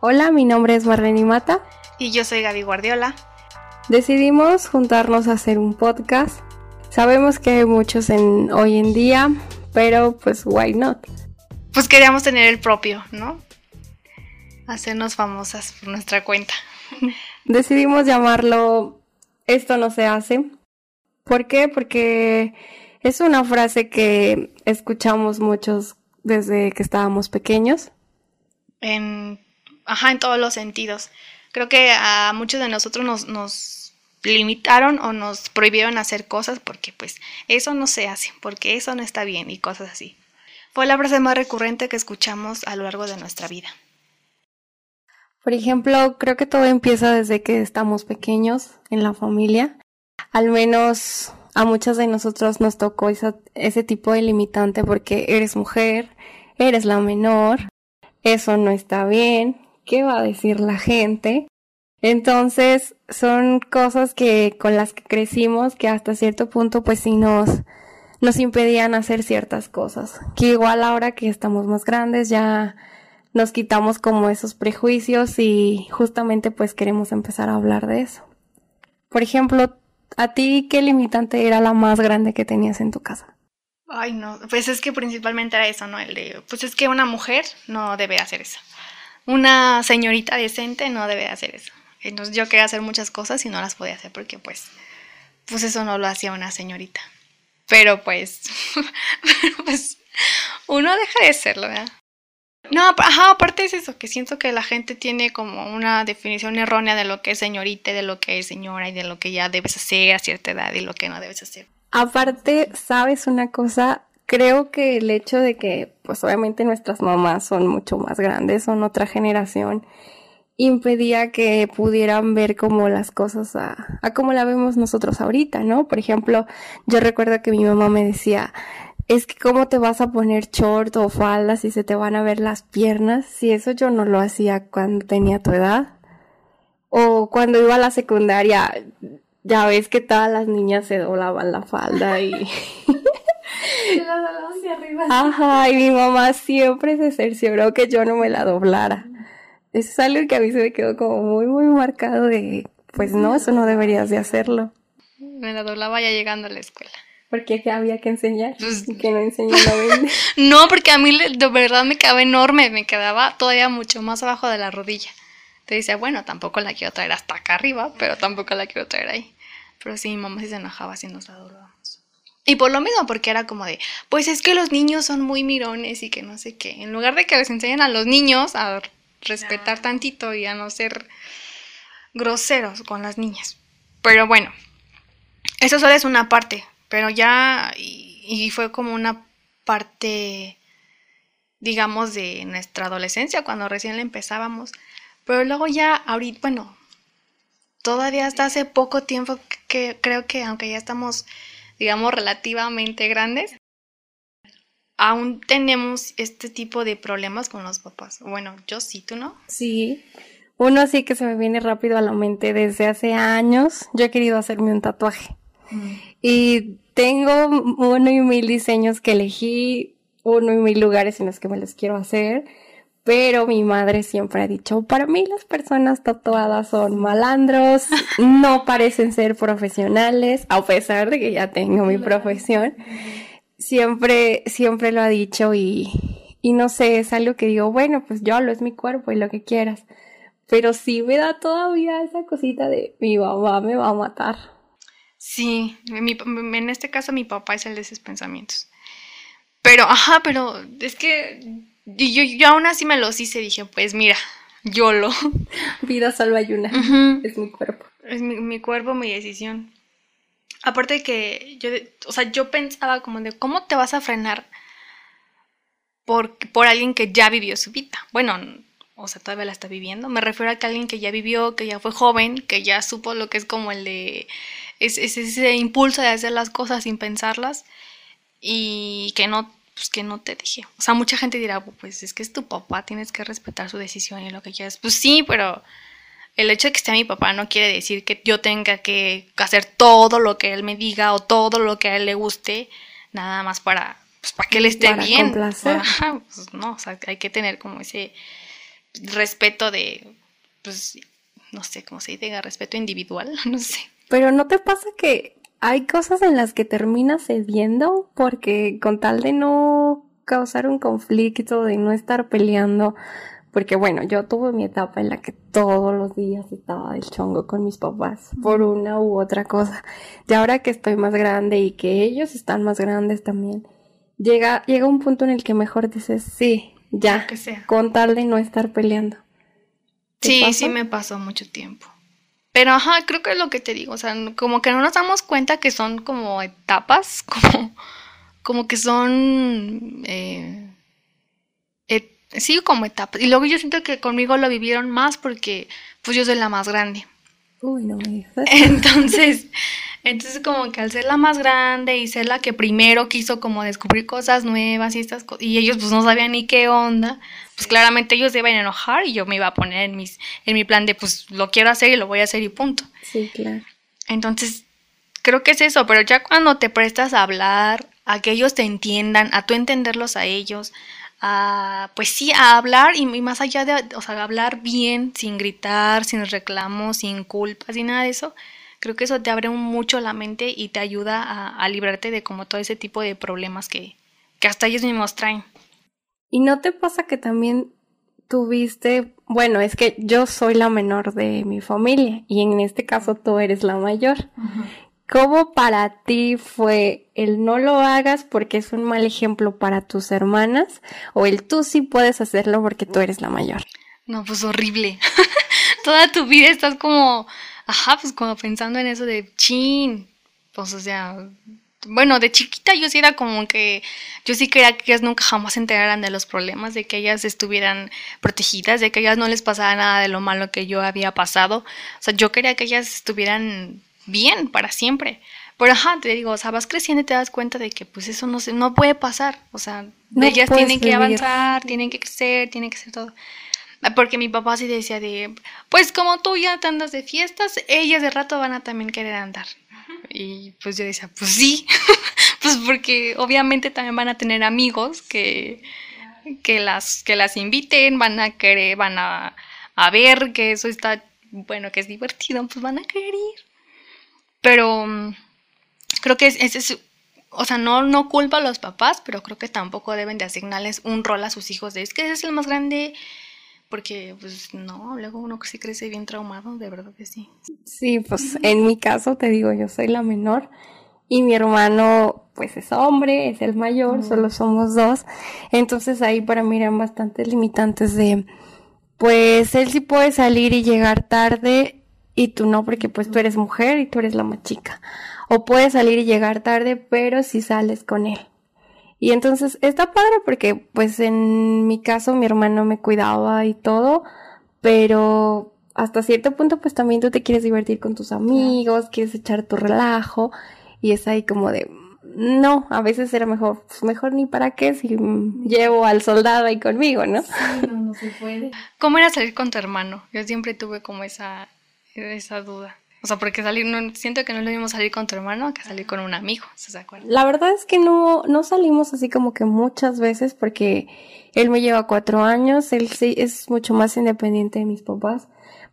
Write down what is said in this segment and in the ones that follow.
Hola, mi nombre es Marlene Mata. Y yo soy Gaby Guardiola. Decidimos juntarnos a hacer un podcast. Sabemos que hay muchos en, hoy en día, pero pues why not? Pues queríamos tener el propio, ¿no? Hacernos famosas por nuestra cuenta. Decidimos llamarlo Esto no se hace. ¿Por qué? Porque es una frase que escuchamos muchos desde que estábamos pequeños. En ajá, en todos los sentidos. Creo que a muchos de nosotros nos, nos limitaron o nos prohibieron hacer cosas porque pues eso no se hace, porque eso no está bien y cosas así. Fue la frase más recurrente que escuchamos a lo largo de nuestra vida. Por ejemplo, creo que todo empieza desde que estamos pequeños en la familia. Al menos a muchos de nosotros nos tocó ese tipo de limitante porque eres mujer, eres la menor, eso no está bien, ¿qué va a decir la gente? Entonces, son cosas que con las que crecimos que hasta cierto punto pues sí nos nos impedían hacer ciertas cosas, que igual ahora que estamos más grandes ya nos quitamos como esos prejuicios y justamente pues queremos empezar a hablar de eso. Por ejemplo, ¿a ti qué limitante era la más grande que tenías en tu casa? Ay, no, pues es que principalmente era eso, ¿no? El pues es que una mujer no debe hacer eso una señorita decente no debe hacer eso. Yo quería hacer muchas cosas y no las podía hacer porque pues, pues eso no lo hacía una señorita. Pero pues, pues uno deja de serlo, ¿verdad? No, ajá, aparte es eso, que siento que la gente tiene como una definición errónea de lo que es señorita, de lo que es señora y de lo que ya debes hacer a cierta edad y lo que no debes hacer. Aparte, ¿sabes una cosa? creo que el hecho de que, pues obviamente nuestras mamás son mucho más grandes, son otra generación, impedía que pudieran ver como las cosas a, a como la vemos nosotros ahorita, ¿no? Por ejemplo, yo recuerdo que mi mamá me decía, es que cómo te vas a poner short o faldas si se te van a ver las piernas, si eso yo no lo hacía cuando tenía tu edad. O cuando iba a la secundaria, ya ves que todas las niñas se doblaban la falda y Ajá, y mi mamá siempre se cercioró que yo no me la doblara. Eso es algo que a mí se me quedó como muy, muy marcado de, pues no, eso no deberías de hacerlo. Me la doblaba ya llegando a la escuela. Porque había que enseñar pues, que no enseñaba no, porque a mí de verdad me quedaba enorme, me quedaba todavía mucho más abajo de la rodilla. Te dice, bueno, tampoco la quiero traer hasta acá arriba, pero tampoco la quiero traer ahí. Pero sí, mi mamá sí se enojaba si nos la doblábamos. Y por lo mismo, porque era como de, pues es que los niños son muy mirones y que no sé qué. En lugar de que les enseñen a los niños a respetar tantito y a no ser groseros con las niñas. Pero bueno, eso solo es una parte, pero ya, y, fue como una parte, digamos, de nuestra adolescencia, cuando recién la empezábamos. Pero luego ya, ahorita, bueno, todavía hasta hace poco tiempo que creo que aunque ya estamos digamos, relativamente grandes, aún tenemos este tipo de problemas con los papás. Bueno, yo sí, ¿tú no? Sí. Uno sí que se me viene rápido a la mente desde hace años. Yo he querido hacerme un tatuaje. Mm. Y tengo uno y mil diseños que elegí, uno y mil lugares en los que me los quiero hacer pero mi madre siempre ha dicho, para mí las personas tatuadas son malandros, no parecen ser profesionales, a pesar de que ya tengo mi profesión. Siempre, siempre lo ha dicho y, y no sé, es algo que digo, bueno, pues yo lo es mi cuerpo y lo que quieras. Pero sí me da todavía esa cosita de mi mamá me va a matar. Sí, en este caso mi papá es el de esos pensamientos. Pero, ajá, pero es que y yo, yo aún así me los hice, dije, pues mira, yo lo. Vida salva y una. Es mi cuerpo. Es mi, cuerpo, mi decisión. Aparte que yo, o sea, yo pensaba como de, ¿cómo te vas a frenar por, por alguien que ya vivió su vida? Bueno, o sea, todavía la está viviendo. Me refiero a que alguien que ya vivió, que ya fue joven, que ya supo lo que es como el de... Es, es ese impulso de hacer las cosas sin pensarlas y que no pues que no te dije. O sea, mucha gente dirá, pues es que es tu papá, tienes que respetar su decisión y lo que quieras. Pues sí, pero el hecho de que esté mi papá no quiere decir que yo tenga que hacer todo lo que él me diga o todo lo que a él le guste, nada más para, pues, para que él esté bien. Complacer. pues no, o sea, hay que tener como ese respeto de, pues, no sé cómo se dice, respeto individual, no sé. Pero ¿no te pasa que hay cosas en las que terminas cediendo porque con tal de no causar un conflicto, de no estar peleando, porque bueno, yo tuve mi etapa en la que todos los días estaba del chongo con mis papás por una u otra cosa. Y ahora que estoy más grande y que ellos están más grandes también, llega, llega un punto en el que mejor dices, sí, ya, con tal de no estar peleando. Sí, sí me pasó mucho tiempo. Pero ajá, creo que es lo que te digo, o sea, como que no nos damos cuenta que son como etapas, como, como que son eh, sí, como etapas. Y luego yo siento que conmigo lo vivieron más porque pues yo soy la más grande. Uy, no me Entonces, entonces como que al ser la más grande y ser la que primero quiso como descubrir cosas nuevas y estas cosas, y ellos pues no sabían ni qué onda, pues claramente ellos se iban a enojar y yo me iba a poner en mis en mi plan de pues lo quiero hacer y lo voy a hacer y punto. Sí, claro. Entonces, creo que es eso, pero ya cuando te prestas a hablar, a que ellos te entiendan, a tú entenderlos a ellos, a, pues sí, a hablar y, más allá de, o sea, hablar bien, sin gritar, sin reclamos, sin culpas y nada de eso, creo que eso te abre mucho la mente y te ayuda a, librarte de como todo ese tipo de problemas que, que hasta ellos mismos traen. ¿Y no te pasa que también tuviste, bueno, es que yo soy la menor de mi familia y en este caso tú eres la mayor. ¿Cómo para ti fue el no lo hagas porque es un mal ejemplo para tus hermanas o el tú sí puedes hacerlo porque tú eres la mayor? No, pues horrible. Toda tu vida estás como, ajá, pues como pensando en eso de chin. Pues o sea, bueno, de chiquita yo sí era como que yo sí quería que ellas nunca jamás se enteraran de los problemas, de que ellas estuvieran protegidas, de que ellas no les pasara nada de lo malo que yo había pasado. O sea, yo quería que ellas estuvieran bien para siempre. Pero ajá, te digo, o sea, vas creciendo y te das cuenta de que pues eso no se, no puede pasar. O sea, ellas tienen que avanzar, tienen que crecer, tienen que hacer todo. Ah, porque mi papá sí decía de, pues como tú ya te andas de fiestas, ellas de rato van a también querer andar. Y pues yo decía, pues sí, pues porque obviamente también van a tener amigos que, que, las, que las inviten, van a querer, van a, a ver que eso está, bueno, que es divertido, pues van a querer ir. Pero mm, creo que ese es, o sea, no, no culpa a los papás, pero creo que tampoco deben de asignarles un rol a sus hijos de es que ese es el más grande, porque pues no, luego uno sí crece bien traumado, de verdad que sí. Sí, pues en mi caso te digo, yo soy la menor y mi hermano pues es hombre, es el mayor, solo somos dos, entonces ahí para mí eran bastantes limitantes de pues él sí puede salir y llegar tarde y tú no porque pues tú eres mujer y tú eres la más chica. O puedes salir y llegar tarde, pero si sales con él. Y entonces está padre porque pues en mi caso mi hermano me cuidaba y todo, pero hasta cierto punto pues también tú te quieres divertir con tus amigos, quieres echar tu relajo y es ahí como de no, a veces era mejor, pues mejor ni para qué si llevo al soldado ahí conmigo, ¿no? Sí, no, no se puede. ¿Cómo era salir con tu hermano? Yo siempre tuve como esa esa duda. O sea, porque salir, no, siento que no lo mismo salir con tu hermano que salir con un amigo, ¿se? La verdad es que no, no salimos así como que muchas veces porque él me lleva cuatro años, él sí es mucho más independiente de mis papás,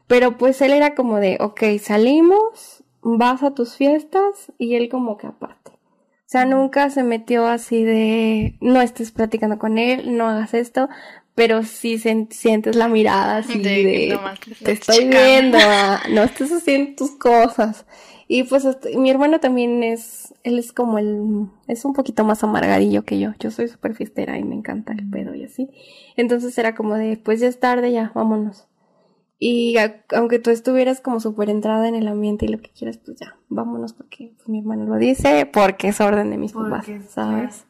pero pues él era como de, ok, salimos, vas a tus fiestas y él como que aparte. O sea, nunca se metió así de, no estés platicando con él, no hagas esto, pero sí sientes la mirada así de, te, estoy viendo, ah, no estás haciendo tus cosas. Y pues mi hermano también es, él es como el, es un poquito más amargadillo que yo. Yo soy súper fiestera y me encanta el pedo y así. Entonces era como de, pues ya es tarde, ya, vámonos. Y aunque tú estuvieras como súper entrada en el ambiente y lo que quieras, pues ya, vámonos porque mi hermano lo dice, porque es orden de mis papás, ¿sabes?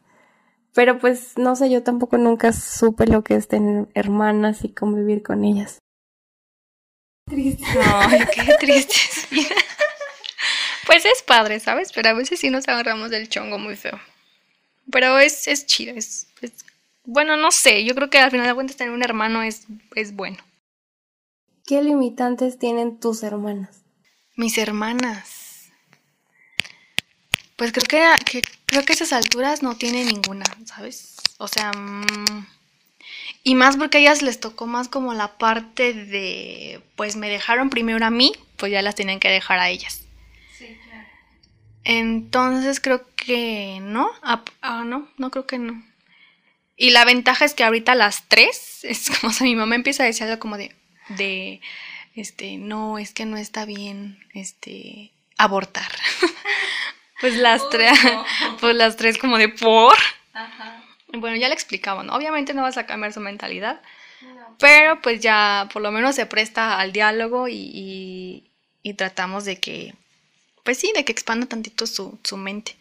Pero pues no sé, yo tampoco nunca supe lo que es tener hermanas y convivir con ellas. Triste. Ay, qué triste. pues es padre, ¿sabes? Pero a veces sí nos agarramos del chongo muy feo. Pero es, es chido, es, Bueno, no sé, yo creo que al final de cuentas tener un hermano es, es bueno. ¿Qué limitantes tienen tus hermanas? Mis hermanas. Pues creo que, creo que esas alturas no tiene ninguna, ¿sabes? O sea, mm, Y más porque a ellas les tocó más como la parte de, pues me dejaron primero a mí, pues ya las tienen que dejar a ellas. Sí, claro. Entonces creo que no. Ah, ah, no, no creo que no. Y la ventaja es que ahorita las tres, es como si mi mamá empieza a decir algo como de, de, este, no, es que no está bien, este, abortar. pues las tres, pues las tres como de por. Ajá. Bueno, ya le explicaba, ¿no? Obviamente no vas a cambiar su mentalidad, pero pues ya por lo menos se presta al diálogo y, y, tratamos de que, pues sí, de que expanda tantito su, su mente.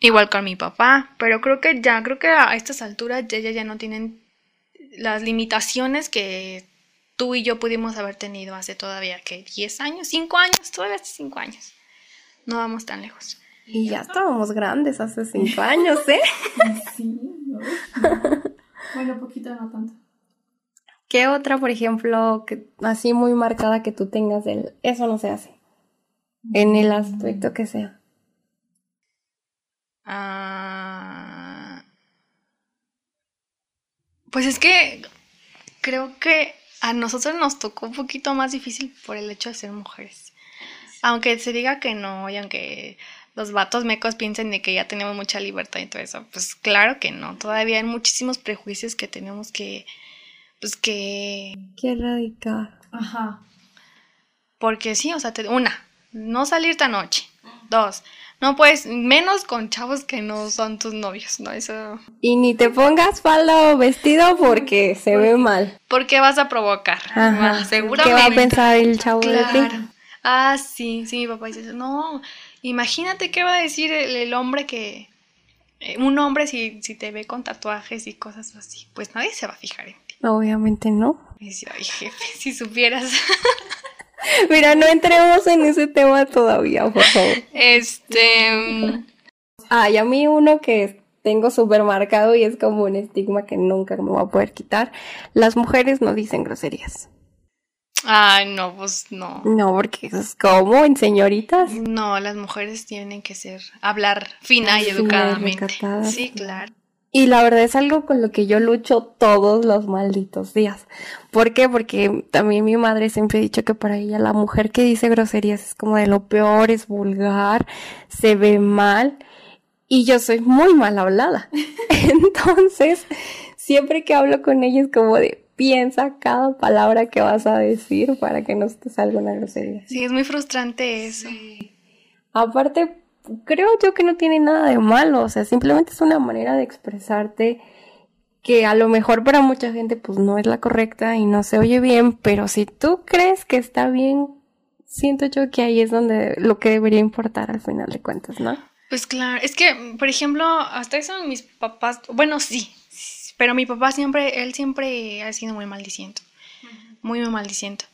Igual con mi papá, pero creo que ya, creo que a estas alturas ya, ya, ya no tienen las limitaciones que tú y yo pudimos haber tenido hace todavía, que 10 años, 5 años, todavía hace 5 años. No vamos tan lejos. Y ya estábamos grandes hace 5 años, ¿eh? sí, bueno, poquito, no tanto. ¿Qué otra, por ejemplo, que así muy marcada que tú tengas del eso no se hace? En el aspecto que sea. Ah, pues es que creo que a nosotros nos tocó un poquito más difícil por el hecho de ser mujeres. Aunque se diga que no, y aunque los vatos mecos piensen de que ya tenemos mucha libertad y todo eso, pues claro que no. Todavía hay muchísimos prejuicios que tenemos que, pues que... Que erradicar. Ajá. Porque sí, o sea, una, no salir esta noche. Dos, no puedes, menos con chavos que no son tus novios, ¿no? Eso. Y ni te pongas falda o vestido porque se ve mal. Porque vas a provocar. Ajá. Seguramente. ¿Qué va a pensar el chavo de ti? Ah, sí, sí, mi papá dice, no, imagínate qué va a decir el, hombre que, eh, un hombre si, si te ve con tatuajes y cosas así, pues nadie se va a fijar en ti. Obviamente no. Y dice, ay, jefe, si supieras. Mira, no entremos en ese tema todavía, por favor. Este. Ay, a mí uno que tengo súper marcado y es como un estigma que nunca me voy a poder quitar. Las mujeres no dicen groserías. Ay, no, pues no. No, porque es como en señoritas. No, las mujeres tienen que ser, hablar fina y educadamente. sí, claro. Y la verdad es algo con lo que yo lucho todos los malditos días. ¿Por qué? Porque también mi madre siempre ha dicho que para ella la mujer que dice groserías es como de lo peor, es vulgar, se ve mal. Y yo soy muy mal hablada. Entonces, siempre que hablo con ella es como de piensa cada palabra que vas a decir para que no te salga una grosería. Sí, es muy frustrante eso. Aparte, creo yo que no tiene nada de malo, o sea, simplemente es una manera de expresarte que a lo mejor para mucha gente pues no es la correcta y no se oye bien, pero si tú crees que está bien, siento yo que ahí es donde lo que debería importar al final de cuentas, ¿no? Pues claro, es que, por ejemplo, hasta eso mis papás, bueno, sí, pero mi papá siempre, él siempre ha sido muy maldiciento, muy, muy maldiciento.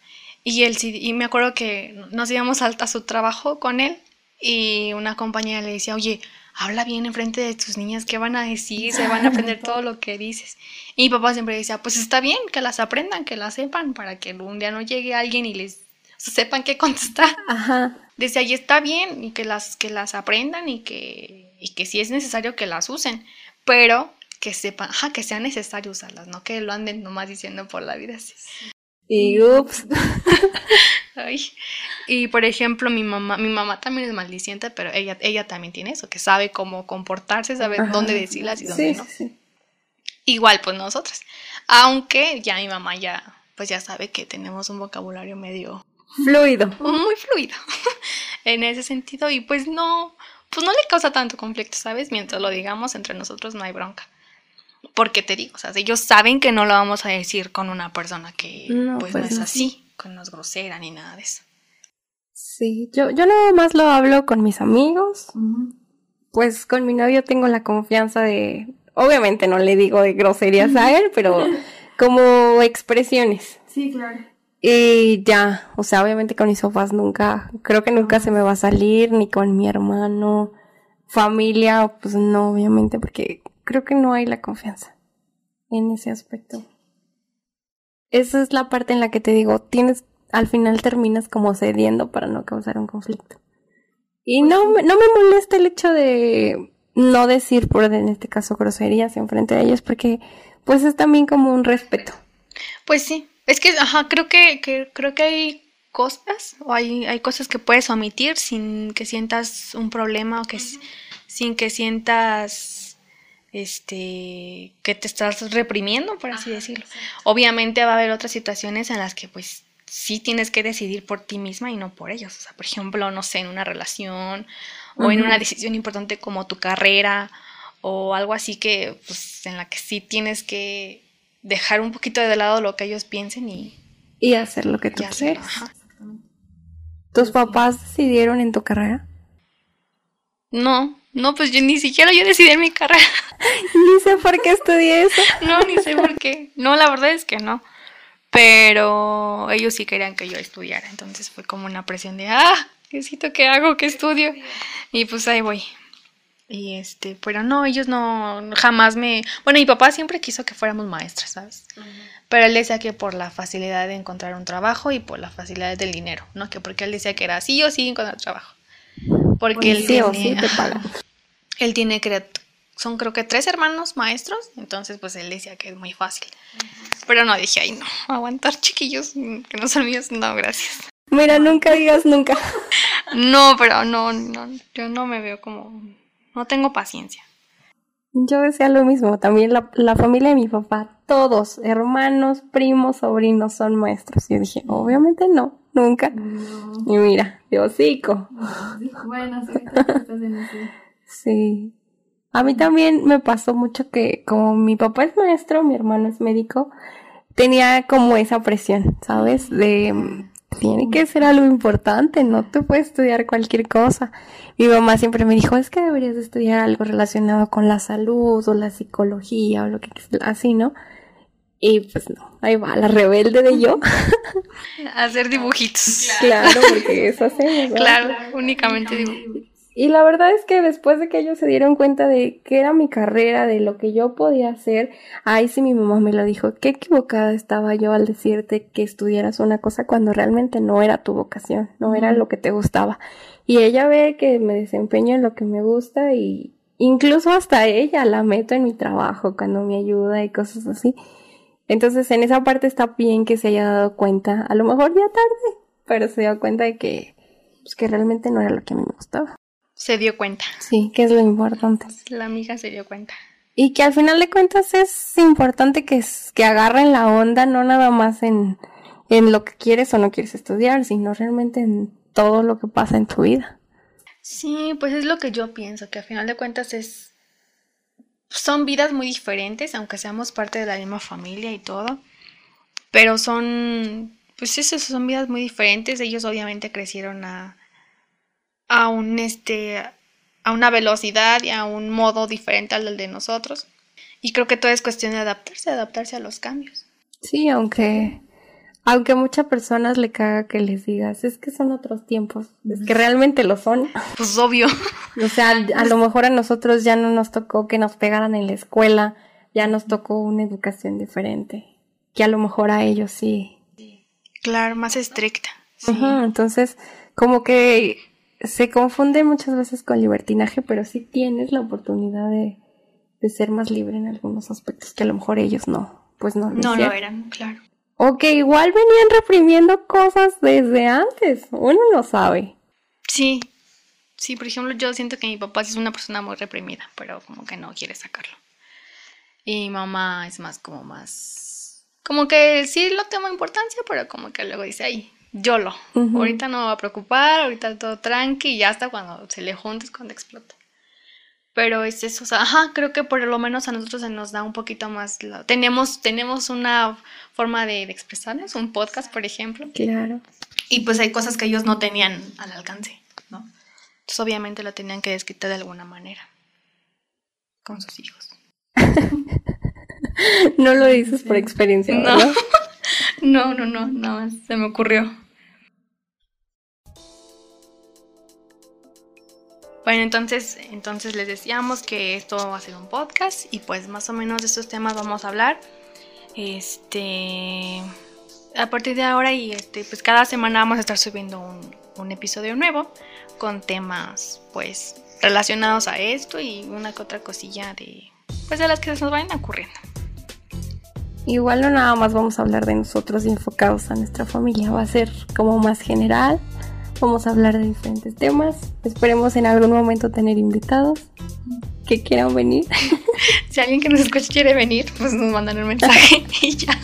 Y él sí, y me acuerdo que nos íbamos a su trabajo con él y una compañera le decía, oye, habla bien enfrente de tus niñas, ¿qué van a decir? Se van a aprender todo lo que dices. Y mi papá siempre decía, pues está bien, que las aprendan, que las sepan, para que un día no llegue alguien y les sepan qué contestar. Ajá. Desde ahí está bien y que las, que las aprendan y que, y que si es necesario que las usen, pero que sepan, ajá, que sea necesario usarlas, no que lo anden nomás diciendo por la vida así. Y ups. Y por ejemplo, mi mamá, mi mamá también es maldiciente, pero ella, ella también tiene eso, que sabe cómo comportarse, sabe dónde decirlas y dónde no. Igual pues nosotras. Aunque ya mi mamá ya, pues ya sabe que tenemos un vocabulario medio fluido. Muy fluido. en ese sentido. Y pues no, pues no le causa tanto conflicto, ¿sabes? Mientras lo digamos entre nosotros no hay bronca. Porque te digo, o sea, ellos saben que no lo vamos a decir con una persona que pues, no pues es así, con no es grosera ni nada de eso. Sí, yo, yo nada más lo hablo con mis amigos. Pues con mi novio tengo la confianza de, obviamente no le digo de groserías a él, pero como expresiones. Sí, claro. Y ya, o sea, obviamente con mis papás nunca, creo que nunca se me va a salir, ni con mi hermano, familia, pues no, obviamente, porque creo que no hay la confianza en ese aspecto. Esa es la parte en la que te digo, tienes, al final terminas como cediendo para no causar un conflicto. Y no, no me molesta el hecho de no decir, por en este caso, groserías en frente de ellos, porque pues es también como un respeto. Pues sí, es que, ajá, creo que, que creo que hay cosas o hay, hay cosas que puedes omitir sin que sientas un problema o que sin que sientas este que te estás reprimiendo, por así decirlo. Obviamente va a haber otras situaciones en las que pues sí tienes que decidir por ti misma y no por ellos. O sea, por ejemplo, no sé, en una relación o en una decisión importante como tu carrera o algo así que pues en la que sí tienes que dejar un poquito de lado lo que ellos piensen y, Y hacer lo que tú quieres. ¿Tus papás decidieron en tu carrera? No, no, pues yo ni siquiera yo decidí en mi carrera. Ni sé por qué estudié eso. No, ni sé por qué. No, la verdad es que no. Pero ellos sí querían que yo estudiara. Entonces fue como una presión de, ah, necesito que hago, que estudio. Y pues ahí voy. Y este, pero no, ellos no, jamás me... Bueno, mi papá siempre quiso que fuéramos maestras, ¿sabes? Pero él decía que por la facilidad de encontrar un trabajo y por la facilidad del dinero, ¿no? Que porque él decía que era sí o sí encontrar trabajo. Porque él sí o tiene- sí te pagan. él tiene, son creo que tres hermanos maestros, entonces pues él decía que es muy fácil. Pero no, dije, ay no, aguantar chiquillos que no son míos, no, gracias. Mira, nunca digas nunca. No, pero no, no, yo no me veo como, no tengo paciencia. Yo decía lo mismo, también la, la familia de mi papá, todos, hermanos, primos, sobrinos, son maestros. Yo dije, obviamente no, nunca. No. Y mira, de hocico. Bueno, sí, estás en. Sí. A mí también me pasó mucho que como mi papá es maestro, mi hermano es médico, tenía como esa presión, ¿sabes? De tiene que ser algo importante, no te puedes estudiar cualquier cosa. Mi mamá siempre me dijo, es que deberías de estudiar algo relacionado con la salud o la psicología o lo que así, ¿no? Y pues no, ahí va, la rebelde de yo. Hacer dibujitos. claro, porque eso hacemos. ¿verdad? Claro, únicamente dibujitos. Y la verdad es que después de que ellos se dieron cuenta de que era mi carrera, de lo que yo podía hacer, ahí sí mi mamá me lo dijo, qué equivocada estaba yo al decirte que estudiaras una cosa cuando realmente no era tu vocación, no era lo que te gustaba. Y ella ve que me desempeño en lo que me gusta y incluso hasta ella la meto en mi trabajo cuando me ayuda y cosas así. Entonces en esa parte está bien que se haya dado cuenta, a lo mejor ya tarde, pero se dio cuenta de que, pues, que realmente no era lo que a mí me gustaba. Se dio cuenta. Sí, que es lo importante. La amiga se dio cuenta. Y que al final de cuentas es importante que, que agarren la onda, no nada más en, en lo que quieres o no quieres estudiar, sino realmente en todo lo que pasa en tu vida. Sí, pues es lo que yo pienso, que a final de cuentas es son vidas muy diferentes, aunque seamos parte de la misma familia y todo, pero son pues eso, son vidas muy diferentes, ellos obviamente crecieron a a un este a una velocidad y a un modo diferente al de nosotros. Y creo que todo es cuestión de adaptarse, adaptarse a los cambios. Sí, aunque, aunque a muchas personas le caga que les digas, es que son otros tiempos, es que realmente lo son. Pues obvio. O sea, a lo mejor a nosotros ya no nos tocó que nos pegaran en la escuela, ya nos tocó una educación diferente, que a lo mejor a ellos sí. Claro, más estricta. Sí. Entonces, como que se confunde muchas veces con libertinaje, pero sí tienes la oportunidad de, de ser más libre en algunos aspectos que a lo mejor ellos no. Pues no. No lo eran, claro. O que igual venían reprimiendo cosas desde antes. Uno no sabe. Sí, sí, por ejemplo, yo siento que mi papá es una persona muy reprimida, pero como que no quiere sacarlo. Y mi mamá es más como más... Como que sí lo tengo importancia, pero como que luego dice, ay, yo lo. Ujú. Ahorita no me va a preocupar, ahorita todo tranqui y ya hasta cuando se le junte es cuando explota. Pero es eso, o sea, ajá, creo que por lo menos a nosotros se nos da un poquito más... la- Tenemos, tenemos una forma de, de expresarnos, un podcast, por ejemplo. Claro. Y pues hay cosas que ellos no tenían al alcance, ¿no? Entonces obviamente lo tenían que desquitar de alguna manera con sus hijos. No lo dices por experiencia, No. ¿verdad? No, no, no, nada más se me ocurrió. Bueno, entonces, entonces les decíamos que esto va a ser un podcast y pues más o menos de estos temas vamos a hablar. Este, a partir de ahora y este, pues cada semana vamos a estar subiendo un, episodio nuevo con temas pues relacionados a esto y una que otra cosilla de pues de las que nos vayan ocurriendo. Igual no nada más vamos a hablar de nosotros enfocados a nuestra familia, va a ser como más general. Vamos a hablar de diferentes temas. Esperemos en algún momento tener invitados que quieran venir. Si alguien que nos escucha quiere venir, pues nos mandan un mensaje y ya.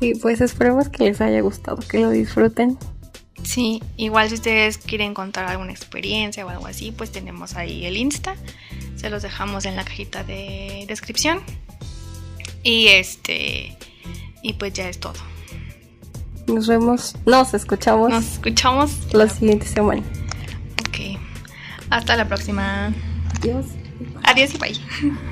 Y pues esperemos que les haya gustado, que lo disfruten. Sí, igual si ustedes quieren contar alguna experiencia o algo así, pues tenemos ahí el Insta. Se los dejamos en la cajita de descripción. Y este. Y pues ya es todo. Nos vemos, nos escuchamos Nos escuchamos. la siguiente semana. Ok. Hasta la próxima. Adiós. Adiós y bye.